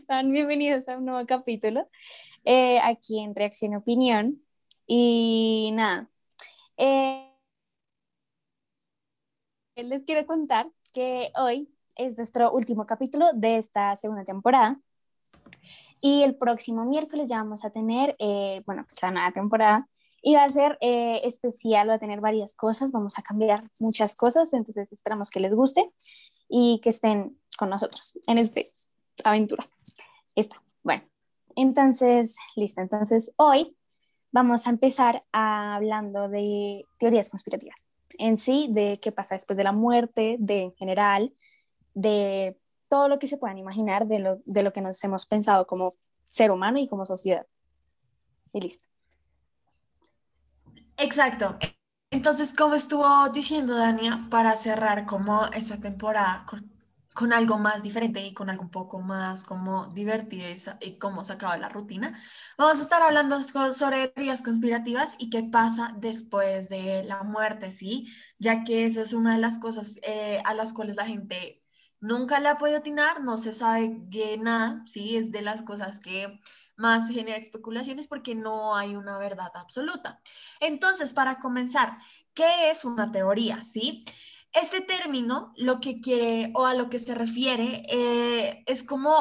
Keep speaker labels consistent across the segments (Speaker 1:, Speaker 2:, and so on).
Speaker 1: están? Bienvenidos a un nuevo capítulo eh, aquí en Reacción Opinión. Y nada, eh, les quiero contar que hoy es nuestro último capítulo de esta segunda temporada. Y el próximo miércoles ya vamos a tener, eh, bueno, pues la nueva temporada. Y va a ser especial, va a tener varias cosas, vamos a cambiar muchas cosas, entonces esperamos que les guste y que estén con nosotros en esta aventura. Está, bueno, entonces, listo, entonces hoy vamos a empezar hablando de teorías conspirativas en sí, de qué pasa después de la muerte, de en general, de todo lo que se puedan imaginar de lo, de lo que nos hemos pensado como ser humano y como sociedad. Y listo.
Speaker 2: Exacto. Entonces, como estuvo diciendo Dania, para cerrar como esta temporada algo más diferente y con algo un poco más como divertido y, como sacado de la rutina, vamos a estar hablando sobre teorías conspirativas y qué pasa después de la muerte, ¿sí? Ya que eso es una de las cosas eh, a las cuales la gente nunca le ha podido atinar, no se sabe nada, ¿sí? Es de las cosas que más genera especulaciones porque no hay una verdad absoluta. Entonces, para comenzar, ¿qué es una teoría? ¿Sí? Este término lo que quiere o a lo que se refiere eh, es como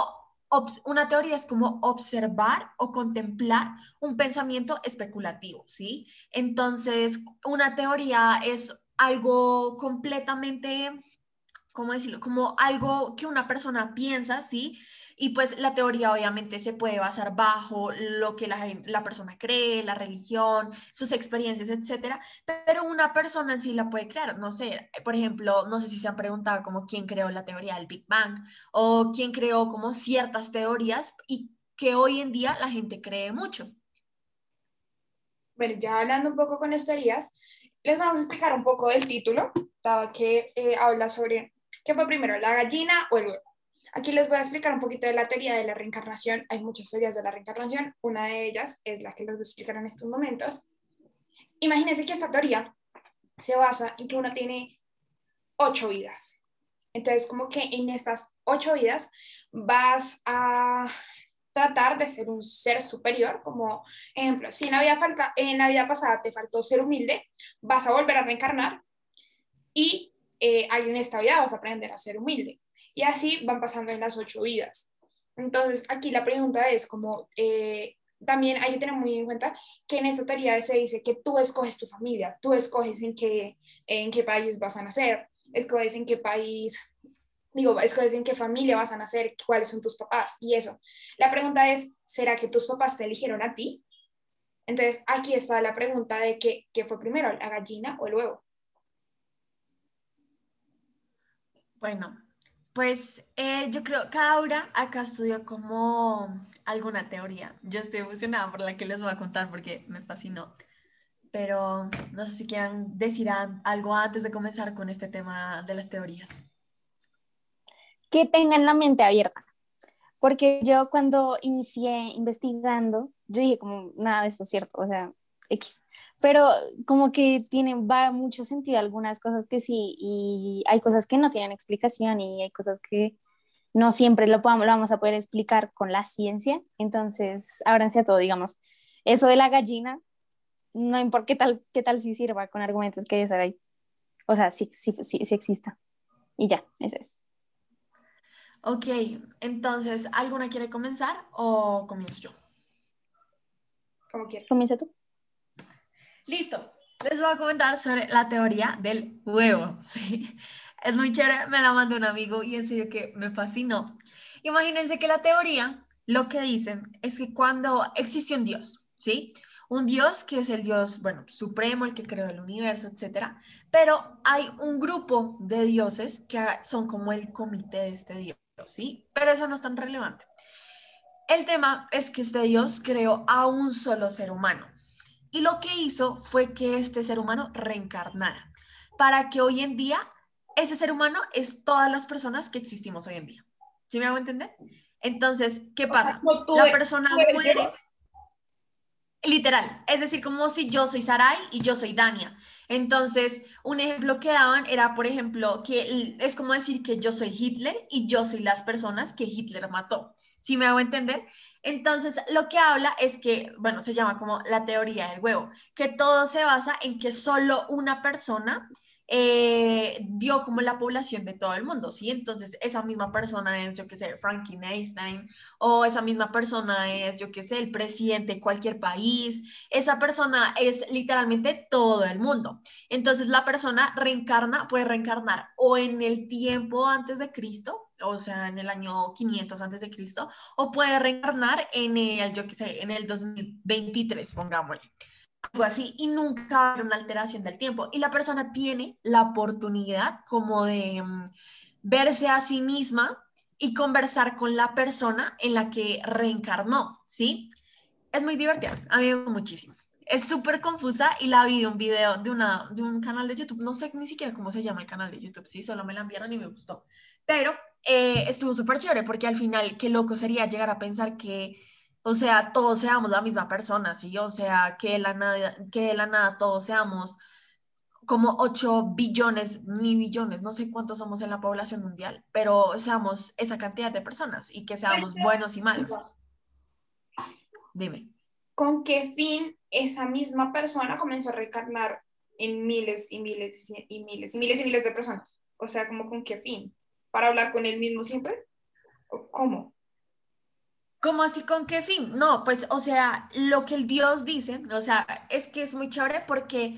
Speaker 2: una teoría es como observar o contemplar un pensamiento especulativo, ¿sí? Entonces, una teoría es algo completamente, ¿cómo decirlo? Como algo que una persona piensa, ¿sí? Y pues la teoría obviamente se puede basar bajo lo que la, la persona cree, la religión, sus experiencias, etcétera, pero una persona sí la puede crear. No sé, por ejemplo, no sé si se han preguntado como quién creó la teoría del Big Bang o quién creó como ciertas teorías y que hoy en día la gente cree mucho.
Speaker 3: Bueno, ya hablando un poco con las teorías, les vamos a explicar un poco del título, que eh, habla sobre qué fue primero, la gallina o el huevo. Aquí les voy a explicar un poquito de la teoría de la reencarnación. Hay muchas teorías de la reencarnación. Una de ellas es la que les voy a explicar en estos momentos. Imagínense que esta teoría se basa en que uno tiene ocho vidas. Entonces, como que en estas ocho vidas vas a tratar de ser un ser superior, como ejemplo, si en la vida, en la vida pasada te faltó ser humilde, vas a volver a reencarnar y eh, en esta vida vas a aprender a ser humilde. Y así van pasando en las ocho vidas. Entonces, aquí la pregunta es como, eh, también hay que tener muy en cuenta que en esta teoría se dice que tú escoges tu familia, tú escoges en qué, en qué país vas a nacer, escoges en qué país, digo, escoges en qué familia vas a nacer, cuáles son tus papás y eso. La pregunta es, ¿será que tus papás te eligieron a ti? Entonces, aquí está la pregunta de qué, qué fue primero, la gallina o el huevo.
Speaker 2: Bueno, pues eh, yo creo, cada hora acá estudió como alguna teoría. Yo estoy emocionada por la que les voy a contar porque me fascinó. Pero no sé si quieran decir algo antes de comenzar con este tema de las teorías.
Speaker 1: Que tengan la mente abierta. Porque yo cuando inicié investigando, yo dije como, nada de eso es cierto, o sea, X pero como que tienen, va mucho sentido algunas cosas que sí y hay cosas que no tienen explicación y hay cosas que no siempre lo, podamos, lo vamos a poder explicar con la ciencia, entonces ábranse a todo, digamos, eso de la gallina, no importa qué tal, qué tal si sirva con argumentos que ser ahí, o sea, sí, sí, sí, sí exista, y ya, eso es.
Speaker 2: Ok, entonces, ¿alguna quiere comenzar o comienzo yo?
Speaker 3: Como quieras.
Speaker 1: Comienza tú.
Speaker 2: Listo. Les voy a comentar sobre la teoría del huevo. ¿sí? Es muy chévere, me la mandó un amigo y en serio que me fascinó. Imagínense que la teoría lo que dicen es que cuando existió un Dios, ¿sí? Un Dios que es el Dios, bueno, supremo, el que creó el universo, etcétera, pero hay un grupo de dioses que son como el comité de este Dios, ¿sí? Pero eso no es tan relevante. El tema es que este Dios creó a un solo ser humano, y lo que hizo fue que este ser humano reencarnara, para que hoy en día ese ser humano es todas las personas que existimos hoy en día. ¿Sí me hago entender? Entonces, ¿qué pasa? La persona muere. Literal, es decir, como si yo soy Sarai y yo soy Dania. Entonces, un ejemplo que daban era, por ejemplo, que es como decir que yo soy Hitler y yo soy las personas que Hitler mató. ¿Sí me hago entender? Entonces, lo que habla es que, bueno, se llama como la teoría del huevo, que todo se basa en que solo una persona eh, dio como la población de todo el mundo, ¿sí? Entonces, esa misma persona es, yo qué sé, Franklin Einstein, o esa misma persona es, yo qué sé, el presidente de cualquier país, esa persona es literalmente todo el mundo. Entonces, la persona reencarna, puede reencarnar o en el tiempo antes de Cristo, o sea, en el año 500 antes de Cristo, o puede reencarnar en el, yo qué sé, en el 2023, pongámosle algo así, y nunca va a haber una alteración del tiempo. Y la persona tiene la oportunidad como de mm, verse a sí misma y conversar con la persona en la que reencarnó, ¿sí? Es muy divertida, a mí me gusta muchísimo. Es súper confusa y la vi de un video de, una, de un canal de YouTube, no sé ni siquiera cómo se llama el canal de YouTube, sí, solo me la enviaron y me gustó. Pero eh, estuvo súper chévere porque al final, qué loco sería llegar a pensar que o sea, todos seamos la misma persona, ¿sí? O sea, que la nada, que la nada todos seamos como 8 billones, ni billones, no sé cuántos somos en la población mundial, pero seamos esa cantidad de personas y que seamos buenos y malos. Dime.
Speaker 3: ¿Con qué fin esa misma persona comenzó a reencarnar en miles y miles y miles y miles y miles de personas? O sea, ¿como con qué fin? ¿Para hablar con él mismo siempre? ¿Cómo?
Speaker 2: ¿Cómo así con qué fin? No, pues, o sea, lo que el Dios dice, o sea, es que es muy chévere porque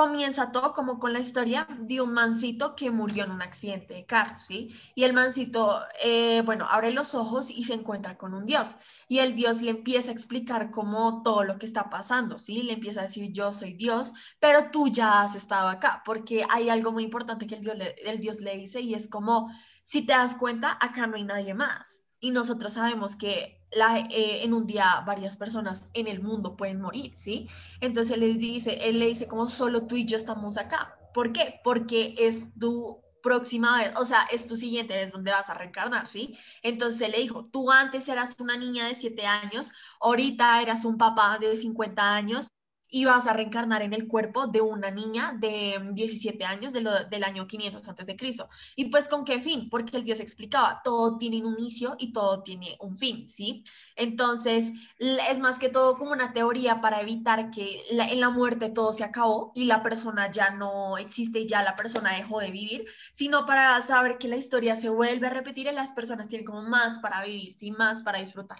Speaker 2: comienza todo como con la historia de un mancito que murió en un accidente de carro, ¿sí? Y el mancito, eh, bueno, abre los ojos y se encuentra con un Dios. Y el Dios le empieza a explicar cómo todo lo que está pasando, ¿sí? Le empieza a decir, yo soy Dios, pero tú ya has estado acá, porque hay algo muy importante que el Dios le, el Dios le dice y es como, si te das cuenta, acá no hay nadie más y nosotros sabemos que la, eh, en un día varias personas en el mundo pueden morir, ¿sí? Entonces él le dice, él le dice como solo tú y yo estamos acá. ¿Por qué? Porque es tu próxima vez, o sea, es tu siguiente vez donde vas a reencarnar, ¿sí? Entonces él le dijo, tú antes eras una niña de 7 años, ahorita eras un papá de 50 años, y vas a reencarnar en el cuerpo de una niña de 17 años de del año 500 antes de Cristo. ¿Y pues con qué fin? Porque el Dios explicaba, todo tiene un inicio y todo tiene un fin, ¿sí? Entonces, es más que todo como una teoría para evitar que en la muerte todo se acabó y la persona ya no existe y ya la persona dejó de vivir, sino para saber que la historia se vuelve a repetir y las personas tienen como más para vivir, ¿sí? Más para disfrutar.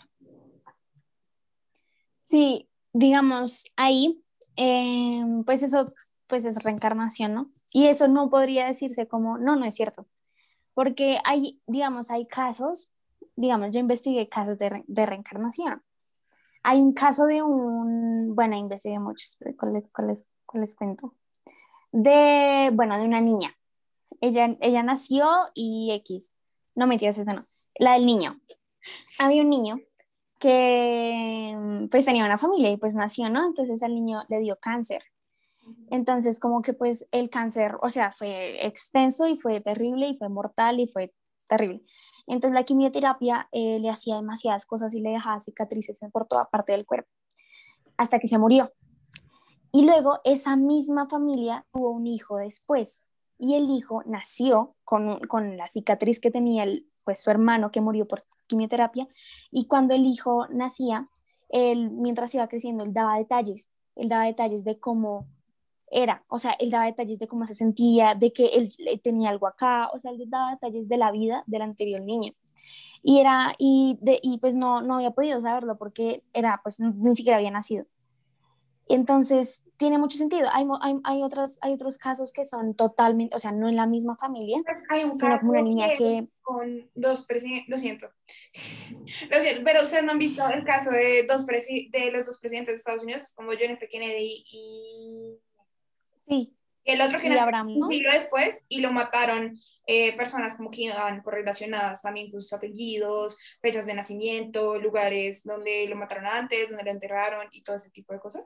Speaker 1: Sí, digamos, ahí, em, pues eso pues es reencarnación, ¿no? Y eso no podría decirse como, no, no es cierto, porque hay, digamos, hay casos, digamos, yo investigué casos de, de reencarnación. Hay un caso de un, bueno, investigué muchos, ¿cuál, les, les cuento? De, bueno, de una niña. Ella, ella nació y X, no mentiras, esa no, la del niño. Había un niño que mm, pues tenía una familia y pues nació, ¿no? Entonces al niño le dio cáncer. Entonces como que pues el cáncer, o sea, fue extenso y fue terrible y fue mortal y fue terrible. Entonces la quimioterapia eh, le hacía demasiadas cosas y le dejaba cicatrices por toda parte del cuerpo, hasta que se murió. Y luego esa misma familia tuvo un hijo después y el hijo nació con, con la cicatriz que tenía el, pues su hermano que murió por quimioterapia y cuando el hijo nacía, él mientras iba creciendo, él daba detalles, él daba detalles de cómo era, o sea, él daba detalles de cómo se sentía, de que él tenía algo acá, o sea, él daba detalles de la vida del anterior niño. Y era, y, de, y pues no, no había podido saberlo porque era, pues ni siquiera había nacido. Entonces, tiene mucho sentido. Hay, hay, hay, otros, hay otros casos que son totalmente, o sea, no en la misma familia,
Speaker 3: pues hay un caso como una niña que, con dos presidentes, lo siento. lo siento, pero ustedes no han visto el caso de, dos de los dos presidentes de Estados Unidos, como John F. Kennedy y...
Speaker 1: Sí.
Speaker 3: el otro que nació un siglo después y lo mataron eh, personas como que iban correlacionadas también con sus apellidos, fechas de nacimiento, lugares donde lo mataron antes, donde lo enterraron y todo ese tipo de cosas.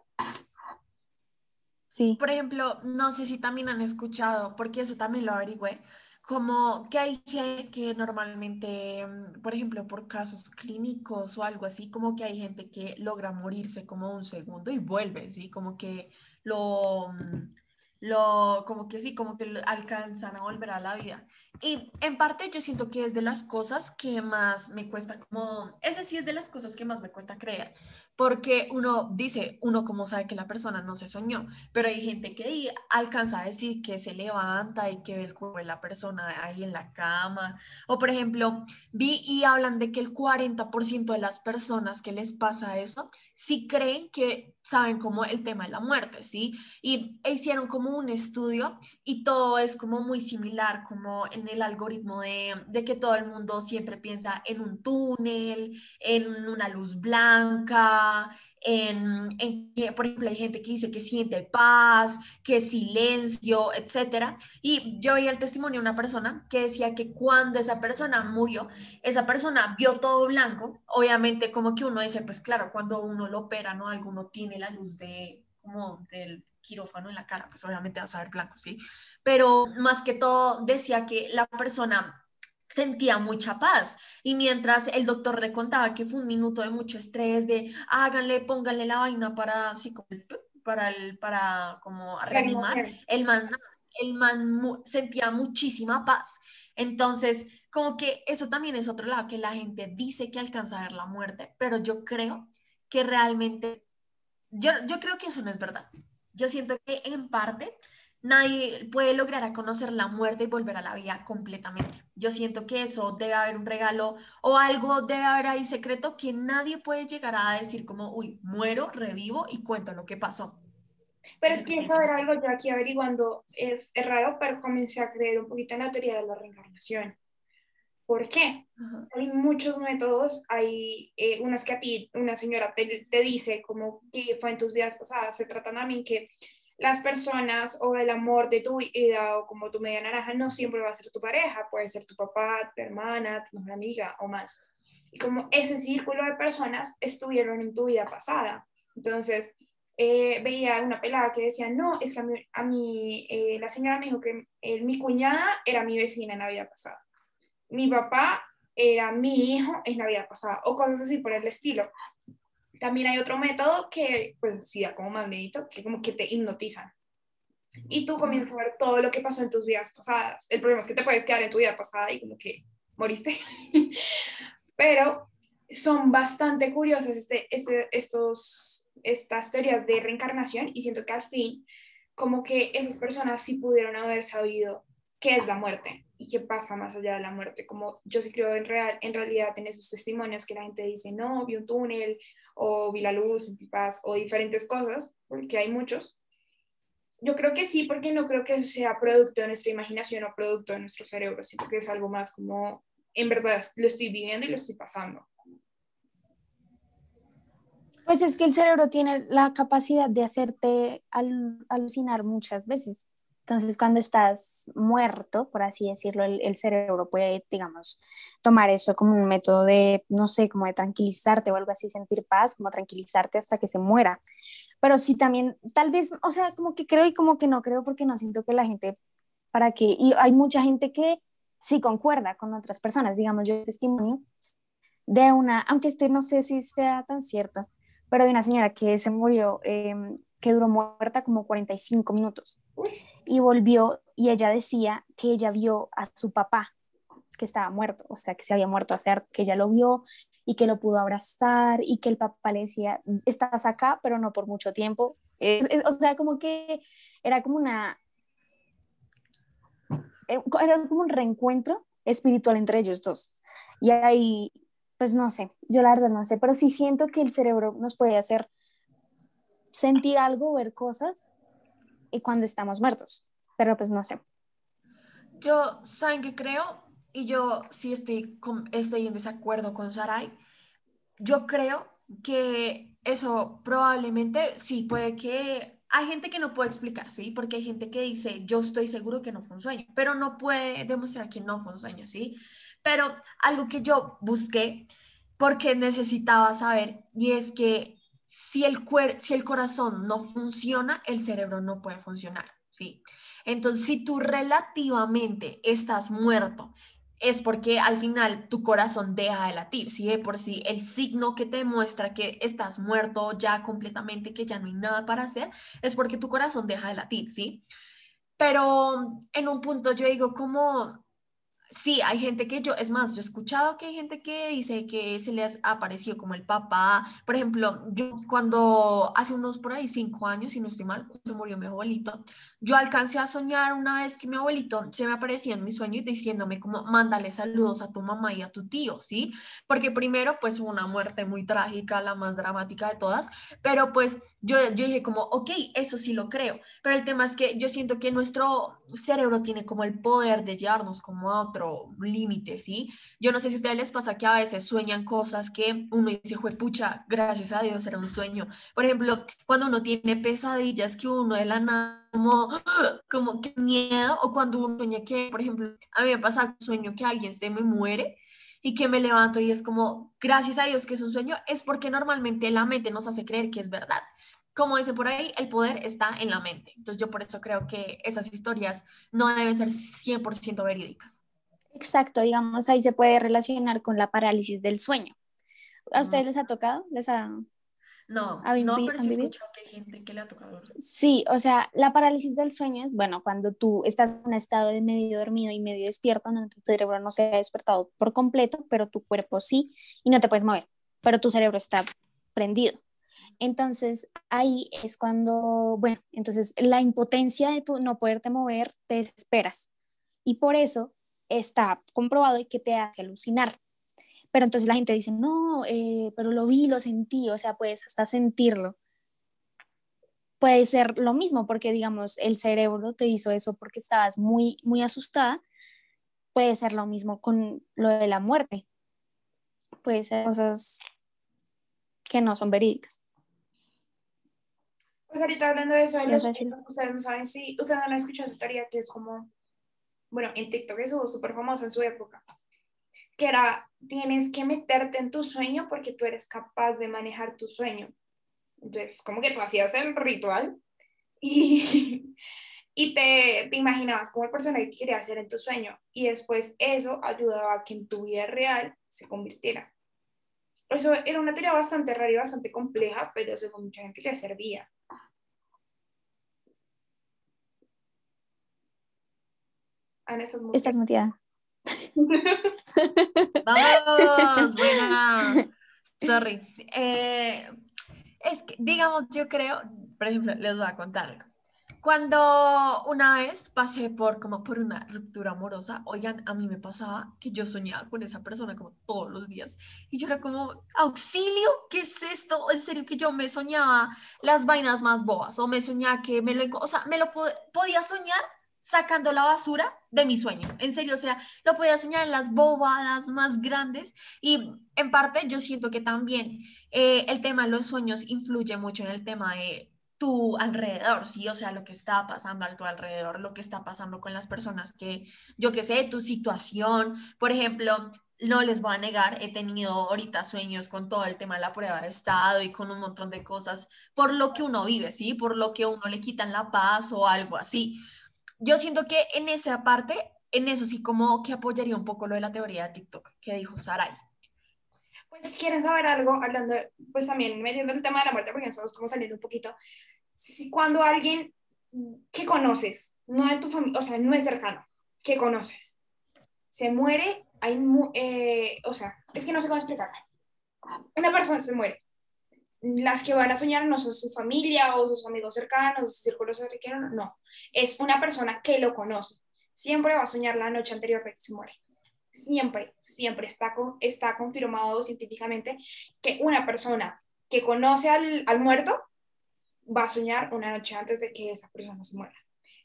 Speaker 2: Sí. Por ejemplo, no sé si también han escuchado, porque eso también lo averigüé, como que hay gente que normalmente, por ejemplo, por casos clínicos o algo así, como que hay gente que logra morirse como un segundo y vuelve, ¿sí? Como que lo, mm, lo, como que sí, como que alcanzan a volver a la vida. Y en parte yo siento que es de las cosas que más me cuesta, como, ese sí es de las cosas que más me cuesta creer, porque uno dice, uno como sabe que la persona no se soñó, pero hay gente que alcanza a decir que se levanta y que ve el cuerpo de la persona ahí en la cama, o por ejemplo, vi y hablan de que el 40% de las personas que les pasa eso, sí creen que saben como el tema de la muerte, ¿sí? Y hicieron como un estudio y todo es como muy similar, como en el algoritmo de, de que todo el mundo siempre piensa en un túnel, en una luz blanca, en, por ejemplo, hay gente que dice que siente paz, que silencio, etcétera. Y yo vi el testimonio de una persona que decía que cuando esa persona murió, esa persona vio todo blanco. Obviamente, como que uno dice, pues claro, cuando uno lo opera, ¿no? Alguno tiene la luz de como del quirófano en la cara, pues obviamente vas a ver blanco, ¿sí? Pero más que todo decía que la persona sentía mucha paz. Y mientras el doctor le contaba que fue un minuto de mucho estrés, de háganle, pónganle la vaina para, así para, el, para como reanimar, el man, el man sentía muchísima paz. Entonces, como que eso también es otro lado, que la gente dice que alcanza a ver la muerte, pero yo creo que realmente, yo, yo creo que eso no es verdad. Yo siento que en parte nadie puede lograr a conocer la muerte y volver a la vida completamente. Yo siento que eso debe haber un regalo o algo debe haber ahí secreto que nadie puede llegar a decir como, uy, muero, revivo y cuento lo que pasó.
Speaker 3: Pero es que saber algo, yo aquí averiguando es, es, raro, pero comencé a creer un poquito en la teoría de la reencarnación. ¿Por qué? Hay muchos métodos, hay eh, unos que a ti una señora te, te dice como que fue en tus vidas pasadas, se tratan a mí que las personas o el amor de tu vida o como tu media naranja no siempre va a ser tu pareja, puede ser tu papá, tu hermana, tu mejor amiga o más. Y como ese círculo de personas estuvieron en tu vida pasada. Entonces, eh, veía una pelada que decía, no, es que a mí, eh, la señora me dijo que eh, mi cuñada era mi vecina en la vida pasada. Mi papá era mi hijo en la vida pasada, o cosas así por el estilo. También hay otro método que, pues sí, da como más medito, que como que te hipnotizan. Y tú comienzas a ver todo lo que pasó en tus vidas pasadas. El problema es que te puedes quedar en tu vida pasada y como que moriste. Pero son bastante curiosas este, este, estos, estas teorías de reencarnación y siento que al fin, como que esas personas sí pudieron haber sabido qué es la muerte y qué pasa más allá de la muerte. Como yo sí creo en, real, en realidad en esos testimonios que la gente dice, no, vi un túnel o vi la luz, Paz o diferentes cosas, porque hay muchos. Yo creo que sí, porque no creo que eso sea producto de nuestra imaginación o producto de nuestro cerebro. Siento que es algo más como, en verdad, lo estoy viviendo y lo estoy pasando.
Speaker 1: Pues es que el cerebro tiene la capacidad de hacerte alucinar muchas veces. Entonces, cuando estás muerto, por así decirlo, el, cerebro puede, digamos, tomar eso como un método de, no sé, como de tranquilizarte o algo así, sentir paz, como tranquilizarte hasta que se muera. Pero sí también, tal vez, o sea, como que creo y como que no creo porque no siento que la gente, para que, y hay mucha gente que sí concuerda con otras personas, digamos, yo testimonio de una, aunque este no sé si sea tan cierto, pero de una señora que se murió, em, que duró muerta como 45 minutos y volvió y ella decía que ella vio a su papá que estaba muerto, o sea, que se había muerto hacer, que ella lo vio y que lo pudo abrazar y que el papá le decía, estás acá, pero no por mucho tiempo. o sea, como que era como una... Eh, era como un reencuentro espiritual entre ellos dos. Y ahí, pues no sé, yo la verdad no sé, pero sí siento que el cerebro nos puede hacer sentir algo, ver cosas y cuando estamos muertos, pero pues no sé.
Speaker 2: Yo, ¿saben qué creo? Y yo sí estoy, estoy en desacuerdo con Sarai. Yo creo que eso probablemente sí puede que hay gente que no puede explicar, ¿sí? Porque hay gente que dice, yo estoy seguro que no fue un sueño, pero no puede demostrar que no fue un sueño, ¿sí? Pero algo que yo busqué porque necesitaba saber y es que si el, si el corazón no funciona, el cerebro no puede funcionar, ¿sí? Entonces, si tú relativamente estás muerto, es porque al final tu corazón deja de latir, ¿sí? Por sí, el signo que te muestra que estás muerto ya completamente, que ya no hay nada para hacer, es porque tu corazón deja de latir, ¿sí? pero en un punto yo digo como Sí, hay gente que yo, es más, yo he escuchado que hay gente que dice que se les ha aparecido como el papá. Por ejemplo, yo cuando hace unos por ahí cinco años, si no estoy mal, se murió mi abuelito, yo alcancé a soñar una vez que mi abuelito se me aparecía en mi sueño y diciéndome como, mándale saludos a tu mamá y a tu tío, ¿sí? Porque primero, pues una muerte muy trágica, la más dramática de todas, pero pues yo, yo dije como, ok, eso sí lo creo, pero el tema es que yo siento que nuestro cerebro tiene como el poder de llevarnos como a otro límite, ¿sí? Yo no sé si a ustedes les pasa que a veces sueñan cosas que uno dice, pucha, gracias a Dios era un sueño. Por ejemplo, cuando uno tiene pesadillas que uno de la nada como, como que miedo, o cuando uno sueña que, por ejemplo, a mí me pasa un sueño que alguien se me muere y que me levanto y es como, gracias a Dios que es un sueño, es porque normalmente la mente nos hace creer que es verdad como dice por ahí, el poder está en la mente. Entonces yo por eso creo que esas historias no deben ser 100% verídicas.
Speaker 1: Exacto, digamos, ahí se puede relacionar con la parálisis del sueño. ¿A ustedes les ha tocado? ¿Les ha...
Speaker 2: No, no, pero sí he escuchado que hay gente que le ha tocado.
Speaker 1: Sí, o sea, la parálisis del sueño es, bueno, cuando tú estás en un estado de medio dormido y medio despierto, no, tu cerebro no se ha despertado por completo, pero tu cuerpo sí, y no te puedes mover, pero tu cerebro está prendido. Entonces, ahí es cuando, bueno, entonces la impotencia de no poderte mover, te desesperas. Y por eso está comprobado y que te hace alucinar. Pero entonces la gente dice, no, eh, pero lo vi, lo sentí, o sea, puedes hasta sentirlo. Puede ser lo mismo porque, digamos, el cerebro te hizo eso porque estabas muy, muy asustada. Puede ser lo mismo con lo de la muerte. Puede ser cosas que no son verídicas.
Speaker 3: Pues ahorita hablando de eso, ustedes no saben si, ustedes no han escuchado esa teoría que es como bueno, en TikTok eso súper famoso en su época, que era, tienes que meterte en tu sueño porque tú eres capaz de manejar tu sueño. Entonces, como que tú hacías el ritual y, y te, te imaginabas como el personaje que querías hacer en tu sueño. Y después eso ayudaba a que en tu vida real se convirtiera. Eso era una teoría bastante rara y bastante compleja, pero según mucha gente le servía.
Speaker 1: Estás muteada.
Speaker 2: Vamos, buena. Sorry. Eh, es que, digamos, yo creo, por ejemplo, les voy a contar algo. Cuando una vez pasé por como por una ruptura amorosa, oigan, a mí me pasaba que yo soñaba con esa persona como todos los días y yo era como, auxilio, ¿qué es esto? En serio que yo me soñaba las vainas más bobas o me soñaba que me lo, o sea, me lo podía soñar sacando la basura de mi sueño. En serio, o sea, lo podía soñar en las bobadas más grandes y en parte yo siento que también eh, el tema de los sueños influye mucho en el tema de tu alrededor, ¿sí? O sea, lo que está pasando a tu alrededor, lo que está pasando con las personas que, yo qué sé, tu situación. Por ejemplo, no les voy a negar, he tenido ahorita sueños con todo el tema de la prueba de estado y con un montón de cosas por lo que uno vive, ¿sí? Por lo que uno le quitan la paz o algo así yo siento que en esa parte, en eso sí como que apoyaría un poco lo de la teoría de TikTok que dijo Sarai.
Speaker 3: Pues quieren saber algo, hablando, pues también metiendo el tema de la muerte, porque estamos como saliendo un poquito, si cuando alguien que conoces, no es tu familia, o sea, no es cercano, que conoces, se muere, hay, eh, o sea, es que no sé cómo explicar. Una persona se muere, las que van a soñar no son su familia o sus amigos cercanos, o su círculo cercano, no. Es una persona que lo conoce. Siempre va a soñar la noche anterior de que se muere. Siempre, siempre está, está confirmado científicamente que una persona que conoce al, al muerto va a soñar una noche antes de que esa persona se muera.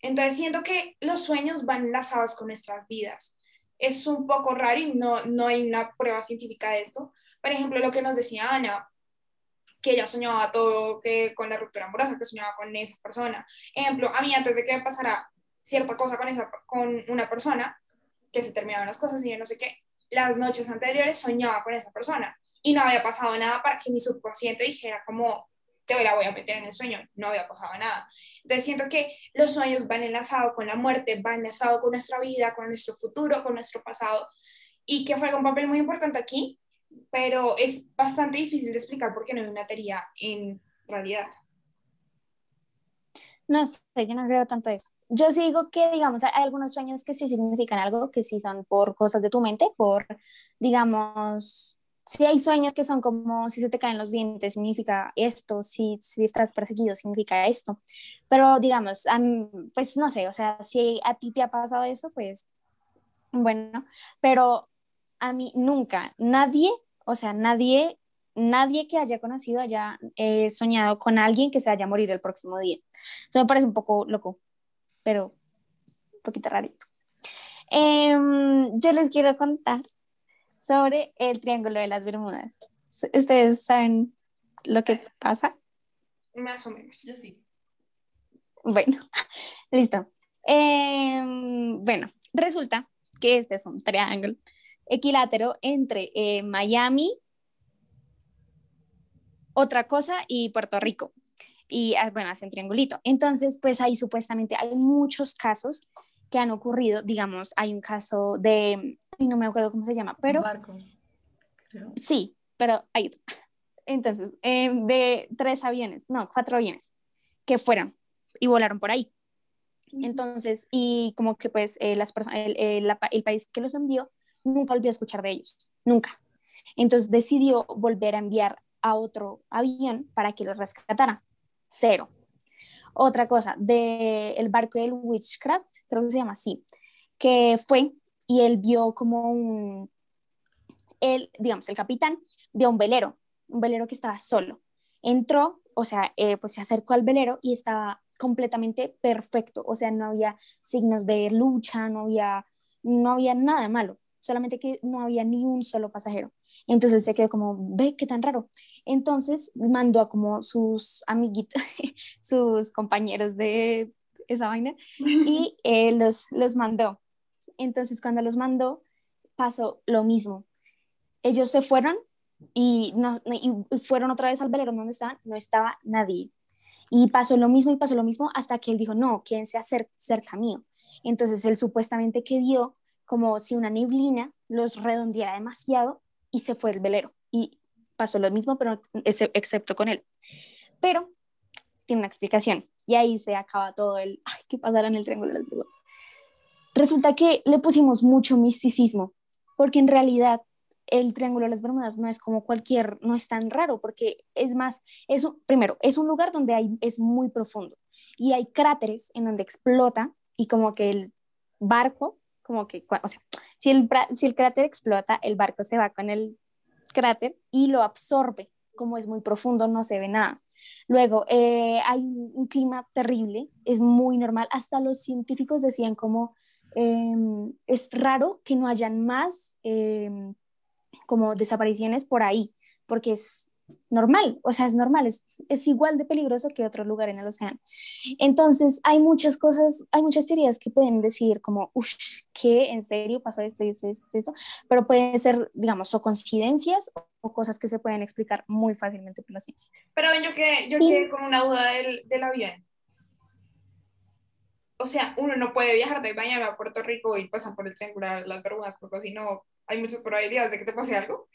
Speaker 3: Entonces siento que los sueños van enlazados con nuestras vidas. Es un poco raro y no, no hay una prueba científica de esto. Por ejemplo, lo que nos decía Ana, que ella soñaba todo que con la ruptura amorosa, que soñaba con esa persona. Ejemplo, a mí antes de que me pasara cierta cosa con, esa, con una persona, que se terminaban las cosas y yo no sé qué, las noches anteriores soñaba con esa persona y no había pasado nada para que mi subconsciente dijera como, te la voy a meter en el sueño, no había pasado nada. Entonces siento que los sueños van enlazados con la muerte, van enlazados con nuestra vida, con nuestro futuro, con nuestro pasado y que juega un papel muy importante aquí pero es bastante difícil de explicar porque no hay una teoría en realidad.
Speaker 1: No sé, yo no creo tanto eso. yo sí digo que, digamos, hay algunos sueños que sí significan algo, que sí son por cosas de tu mente, por, digamos, si hay sueños que son como si se te caen los dientes, significa esto, si, si estás perseguido, significa esto. Pero digamos, pues no sé, o sea, si a ti te ha pasado eso, pues bueno, pero a mí nunca, nadie, o sea, nadie, nadie que haya conocido haya eh, soñado con alguien que se vaya a morir el próximo día. Eso me parece un poco loco, pero un poquito rarito. Em, yo les quiero contar sobre el Triángulo de las Bermudas. ¿Ustedes saben lo que pasa?
Speaker 3: Más o menos.
Speaker 2: Yo sí.
Speaker 1: Bueno, listo. Em, bueno, resulta que este es un triángulo equilátero entre eh, Miami, otra cosa y Puerto Rico. Y ah, bueno, hacen triangulito. Entonces, pues ahí supuestamente hay muchos casos que han ocurrido. Digamos, hay un caso de no me acuerdo cómo se llama, pero...
Speaker 2: barco.
Speaker 1: Sí, pero hay... Entonces, eh, de tres aviones, no, cuatro aviones que fueron y volaron por ahí. Entonces, y como que pues eh, las personas, el, el, país que los envió nunca volvió a escuchar de ellos, nunca. Entonces decidió volver a enviar a otro avión para que los rescatara. Cero. Otra cosa, del el barco del Witchcraft, creo que se llama así, que fue y él vio como un, él, digamos, el capitán vio un velero, un velero que estaba solo. Entró, o sea, eh, pues se acercó al velero y estaba completamente perfecto, o sea, no había signos de lucha, no había, no había nada malo, solamente que no había ni un solo pasajero. Entonces él se quedó como, ve, qué tan raro. Entonces mandó a como sus amiguitos, sus compañeros de esa vaina, y eh, los, los mandó. Entonces, cuando los mandó, pasó lo mismo. Ellos se fueron y, no, fueron otra vez al velero donde estaban, no estaba nadie. Y pasó lo mismo y pasó lo mismo hasta que él dijo, no, quédense cerca mío. Entonces él supuestamente que vio como si una neblina los redondeara demasiado y se fue el velero. Y pasó lo mismo, pero excepto con él. Pero tiene una explicación. Y ahí se acaba todo el, ay, ¿qué pasará en el Triángulo de las Bermudas? Resulta que le pusimos mucho misticismo, porque en realidad el Triángulo de las Bermudas no es como cualquier, no es tan raro, porque es más, es primero, es un lugar donde hay, es muy profundo y hay cráteres en donde explota y como que el barco, como que, o sea, si el, si el cráter explota, el barco se va con el cráter y lo absorbe, como es muy profundo, no se ve nada. Luego, eh, hay un clima terrible, es muy normal, hasta los científicos decían como Em, es raro que no hayan más em, como desapariciones por ahí, porque es normal, o sea, es normal, es, es, igual de peligroso que otro lugar en el océano. Entonces, hay muchas cosas, hay muchas teorías que pueden decir como, uff, ¿qué? ¿En serio pasó esto y esto y esto, esto? Pero pueden ser, digamos, o coincidencias o, cosas que se pueden explicar muy fácilmente por la ciencia.
Speaker 3: Pero yo que yo quedé con una duda del, del avión o sea, uno no puede viajar de Miami a Puerto Rico y pasar por el triangular las Bermudas, porque si no, hay muchas probabilidades de que te pase algo.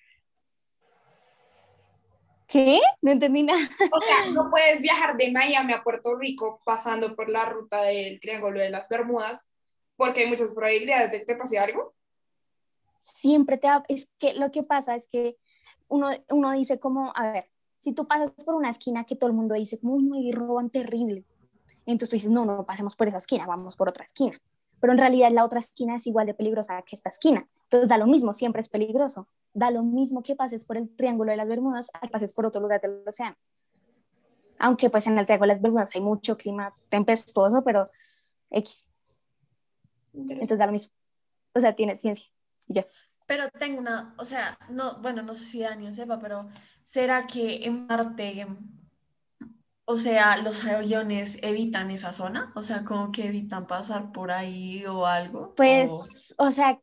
Speaker 1: ¿Qué? No entendí nada.
Speaker 3: O sea, no puedes viajar de Miami a Puerto Rico pasando por la ruta del Triángulo de las Bermudas porque hay muchas probabilidades de que te pase algo.
Speaker 1: Siempre te... Es que lo que pasa es que uno, uno dice como, a ver, si tú pasas por una esquina que todo el mundo dice como, uy, roban terrible, entonces tú dices, no, no pasemos por esa esquina, vamos por otra esquina. Pero en realidad la otra esquina es igual de peligrosa que esta esquina. Entonces da lo mismo, siempre es peligroso. Da lo mismo que pases por el Triángulo de las Bermudas a que pases por otro lugar del océano. Aunque pues en el Triángulo de las Bermudas hay mucho clima tempestuoso, pero X. Entonces da lo mismo. O sea, tiene ciencia. ya.
Speaker 2: Pero tengo una, o sea, no, bueno, no sé si Daniel sepa, pero ¿será que en Marte o sea, los aviones evitan esa zona, o sea, como que evitan pasar por ahí o algo.
Speaker 1: Pues, o, sea,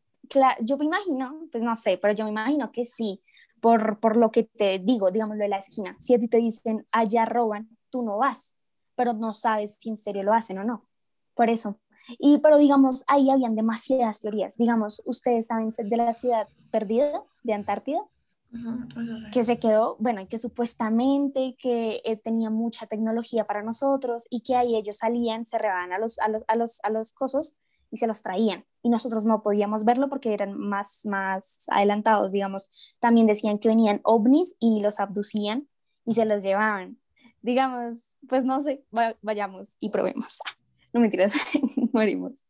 Speaker 1: yo me imagino, pues no sé, pero yo me imagino que sí, por, por lo que te digo, digamos lo de la esquina. Si a ti te dicen, allá roban, tú no vas, pero no sabes si en serio lo hacen o no. Por eso. Y, pero digamos, ahí habían demasiadas teorías. Digamos, ustedes saben de la ciudad perdida de Antártida. Que se quedó, bueno, que supuestamente que eh, tenía mucha tecnología para nosotros y que ahí ellos salían, se a los, a los, a los, a los cosos y se los traían y nosotros no podíamos verlo porque eran más, más adelantados, digamos. También decían que venían ovnis y los abducían y se los llevaban. Digamos, pues no sé, vayamos y probemos. No mentiras, morimos.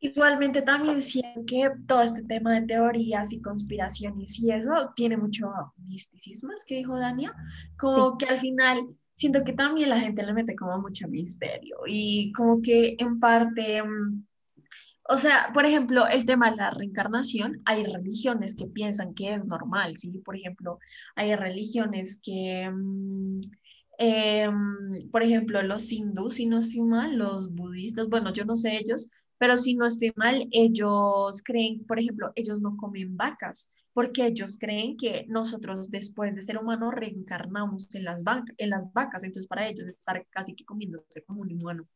Speaker 2: Igualmente también siento que todo este tema de teorías y conspiraciones y eso tiene mucho misticismo, es que dijo Dania, como que al final siento que también la gente le mete como mucho misterio y como que en parte mm, o sea, por ejemplo, el tema de la reencarnación, hay religiones que piensan que es normal, ¿sí? Por ejemplo, hay religiones que, em, por ejemplo, los hindús, si no estoy mal, los budistas, bueno, yo no sé ellos, pero si no estoy mal, ellos creen, por ejemplo, ellos no comen vacas, porque ellos creen que nosotros después de ser humanos reencarnamos en las, en las vacas, entonces para ellos estar casi que comiéndose como un humano.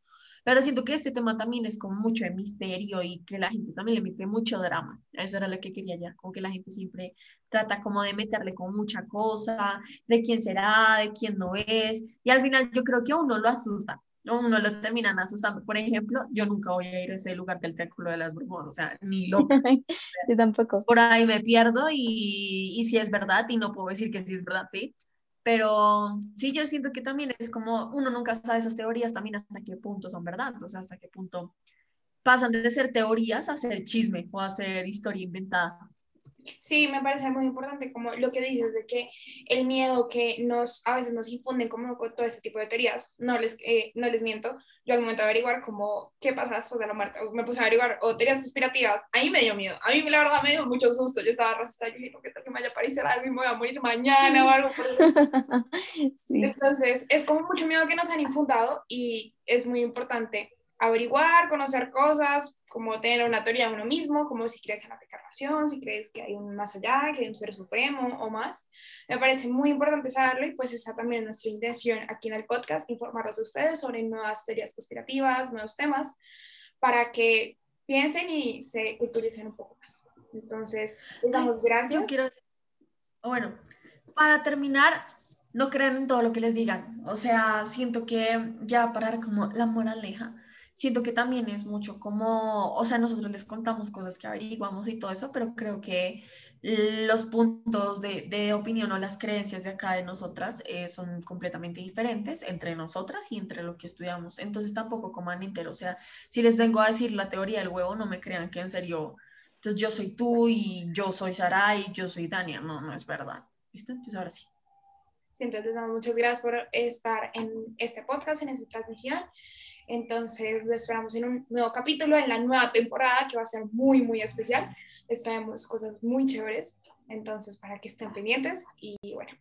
Speaker 2: Pero siento que este tema también es como mucho de misterio y que la gente también le mete mucho drama. Eso era lo que quería ya, como que la gente siempre trata como de meterle como mucha cosa, de quién será, de quién no es. Y al final yo creo que a uno lo asusta, ¿no? uno lo terminan asustando. Por ejemplo, yo nunca voy a ir a ese lugar del Triángulo de las Brujas, o sea, ni loco.
Speaker 1: yo tampoco.
Speaker 2: Por ahí me pierdo y, y si es verdad, y no puedo decir que sí es verdad, sí, pero sí, yo siento que también es como, uno nunca sabe esas teorías también hasta qué punto son verdad, o sea, hasta qué punto pasan de ser teorías a ser chisme o a ser historia inventada.
Speaker 3: Sí, me parece muy importante como lo que dices de que el miedo que nos a veces nos infunden como con todo este tipo de teorías, no les, eh, no les miento, yo al momento de averiguar como qué pasa después de la muerte, me puse a averiguar o teorías conspirativas, a mí me dio miedo, a mí la verdad me dio mucho susto, yo estaba rosada, yo dije, ¿qué tal que me vaya a aparecer algo y me voy a morir mañana o algo? Entonces, es como mucho miedo que nos han infundado y es muy importante averiguar, conocer cosas, como tener una teoría de uno mismo, como si crees en la reencarnación, si crees que hay un más allá, que hay un ser supremo o más. Me parece muy importante saberlo y pues está también nuestra intención aquí en el podcast, informarlos a ustedes sobre nuevas teorías conspirativas, nuevos temas, para que piensen y se culturicen un poco más. Entonces, les damos gracias.
Speaker 2: Yo quiero, bueno, para terminar, no crean en todo lo que les digan. O sea, siento que ya parar como la moraleja siento que también es mucho como, o sea, nosotros les contamos cosas que averiguamos y todo eso, pero creo que los puntos de, de opinión o las creencias de acá de nosotras eh, son completamente diferentes entre nosotras y entre lo que estudiamos. Entonces tampoco coman entero, o sea, si les vengo a decir la teoría del huevo, no me crean que en serio, entonces yo soy tú y yo soy Sara y yo soy Dania, no, no es verdad. ¿Listo? Entonces ahora sí.
Speaker 3: Sí, entonces muchas gracias por estar en este podcast, en esta transmisión. Entonces, les esperamos en un nuevo capítulo, en la nueva temporada, que va a ser muy, muy especial. Les traemos cosas muy chéveres. Entonces, para que estén pendientes. Y bueno,